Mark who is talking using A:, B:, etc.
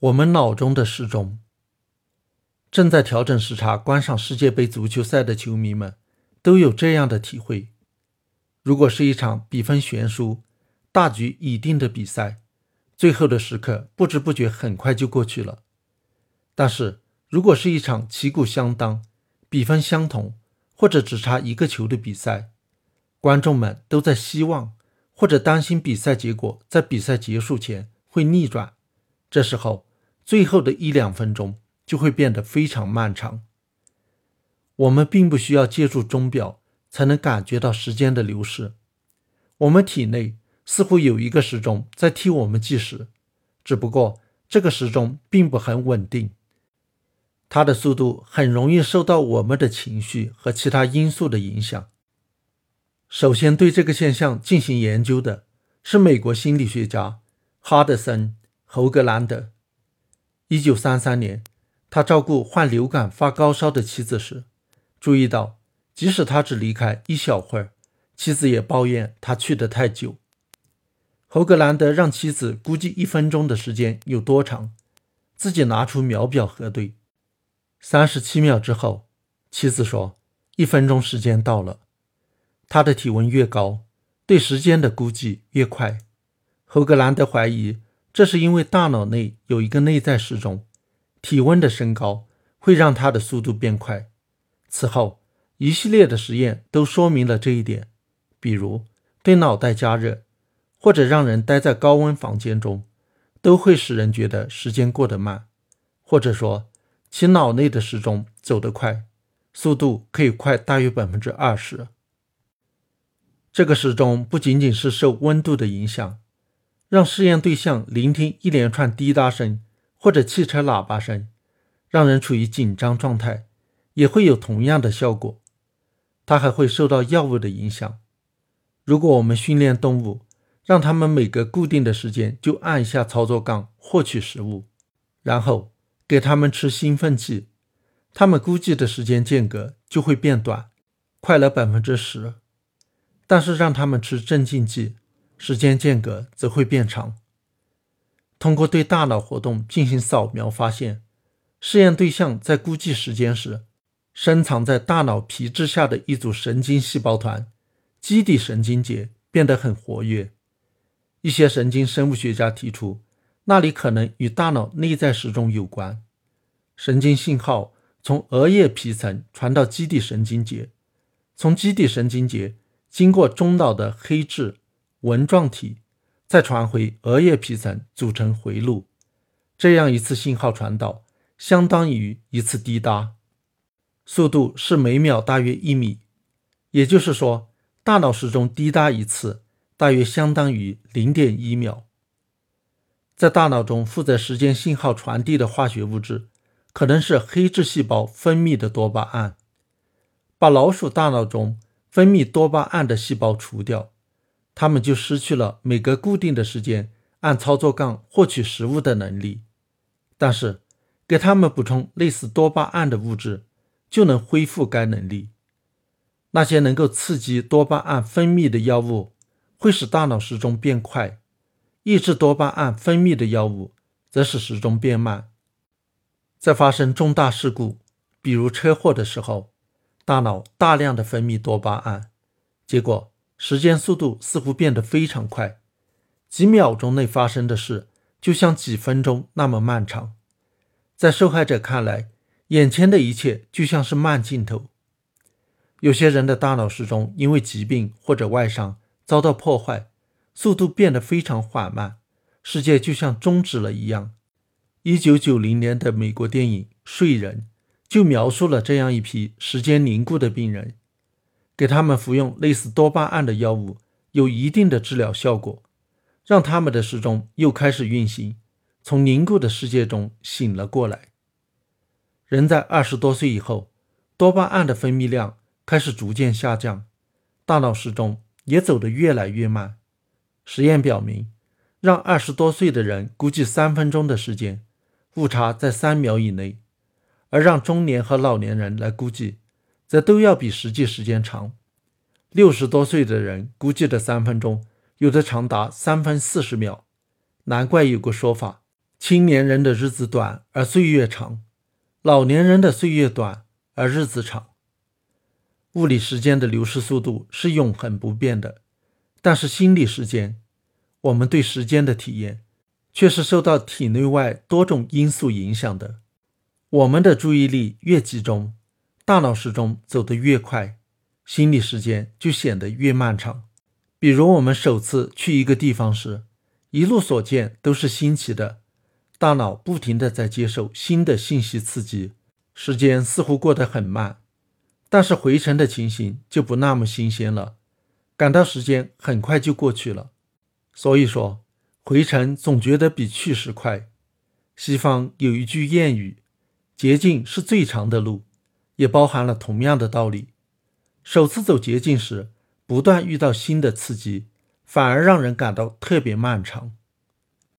A: 我们脑中的时钟。正在调整时差观赏世界杯足球赛的球迷们，都有这样的体会：如果是一场比分悬殊、大局已定的比赛，最后的时刻不知不觉很快就过去了；但是如果是一场旗鼓相当、比分相同，或者只差一个球的比赛，观众们都在希望或者担心比赛结果在比赛结束前会逆转。这时候，最后的一两分钟就会变得非常漫长。我们并不需要借助钟表才能感觉到时间的流逝，我们体内似乎有一个时钟在替我们计时，只不过这个时钟并不很稳定，它的速度很容易受到我们的情绪和其他因素的影响。首先对这个现象进行研究的是美国心理学家哈德森。侯格兰德，一九三三年，他照顾患流感发高烧的妻子时，注意到，即使他只离开一小会儿，妻子也抱怨他去得太久。侯格兰德让妻子估计一分钟的时间有多长，自己拿出秒表核对，三十七秒之后，妻子说：“一分钟时间到了。”他的体温越高，对时间的估计越快。侯格兰德怀疑。这是因为大脑内有一个内在时钟，体温的升高会让它的速度变快。此后，一系列的实验都说明了这一点，比如对脑袋加热，或者让人待在高温房间中，都会使人觉得时间过得慢，或者说其脑内的时钟走得快，速度可以快大约百分之二十。这个时钟不仅仅是受温度的影响。让试验对象聆听一连串滴答声或者汽车喇叭声，让人处于紧张状态，也会有同样的效果。它还会受到药物的影响。如果我们训练动物，让它们每隔固定的时间就按一下操作杠获取食物，然后给它们吃兴奋剂，它们估计的时间间隔就会变短，快了百分之十。但是让它们吃镇静剂。时间间隔则会变长。通过对大脑活动进行扫描，发现试验对象在估计时间时，深藏在大脑皮质下的一组神经细胞团——基底神经节变得很活跃。一些神经生物学家提出，那里可能与大脑内在时钟有关。神经信号从额叶皮层传到基底神经节，从基底神经节经过中脑的黑质。纹状体再传回额叶皮层，组成回路。这样一次信号传导相当于一次滴答，速度是每秒大约一米。也就是说，大脑时钟滴答一次，大约相当于零点一秒。在大脑中负责时间信号传递的化学物质，可能是黑质细胞分泌的多巴胺。把老鼠大脑中分泌多巴胺的细胞除掉。他们就失去了每隔固定的时间按操作杠获取食物的能力，但是给他们补充类似多巴胺的物质，就能恢复该能力。那些能够刺激多巴胺分泌的药物会使大脑时钟变快，抑制多巴胺分泌的药物则使时钟变慢。在发生重大事故，比如车祸的时候，大脑大量的分泌多巴胺，结果。时间速度似乎变得非常快，几秒钟内发生的事就像几分钟那么漫长。在受害者看来，眼前的一切就像是慢镜头。有些人的大脑时钟因为疾病或者外伤遭到破坏，速度变得非常缓慢，世界就像终止了一样。一九九零年的美国电影《睡人》就描述了这样一批时间凝固的病人。给他们服用类似多巴胺的药物，有一定的治疗效果，让他们的时钟又开始运行，从凝固的世界中醒了过来。人在二十多岁以后，多巴胺的分泌量开始逐渐下降，大脑时钟也走得越来越慢。实验表明，让二十多岁的人估计三分钟的时间，误差在三秒以内；而让中年和老年人来估计。则都要比实际时间长。六十多岁的人估计的三分钟，有的长达三分四十秒。难怪有个说法：青年人的日子短而岁月长，老年人的岁月短而日子长。物理时间的流逝速度是永恒不变的，但是心理时间，我们对时间的体验却是受到体内外多种因素影响的。我们的注意力越集中，大脑时钟走得越快，心理时间就显得越漫长。比如我们首次去一个地方时，一路所见都是新奇的，大脑不停地在接受新的信息刺激，时间似乎过得很慢。但是回程的情形就不那么新鲜了，感到时间很快就过去了。所以说，回程总觉得比去时快。西方有一句谚语。捷径是最长的路，也包含了同样的道理。首次走捷径时，不断遇到新的刺激，反而让人感到特别漫长。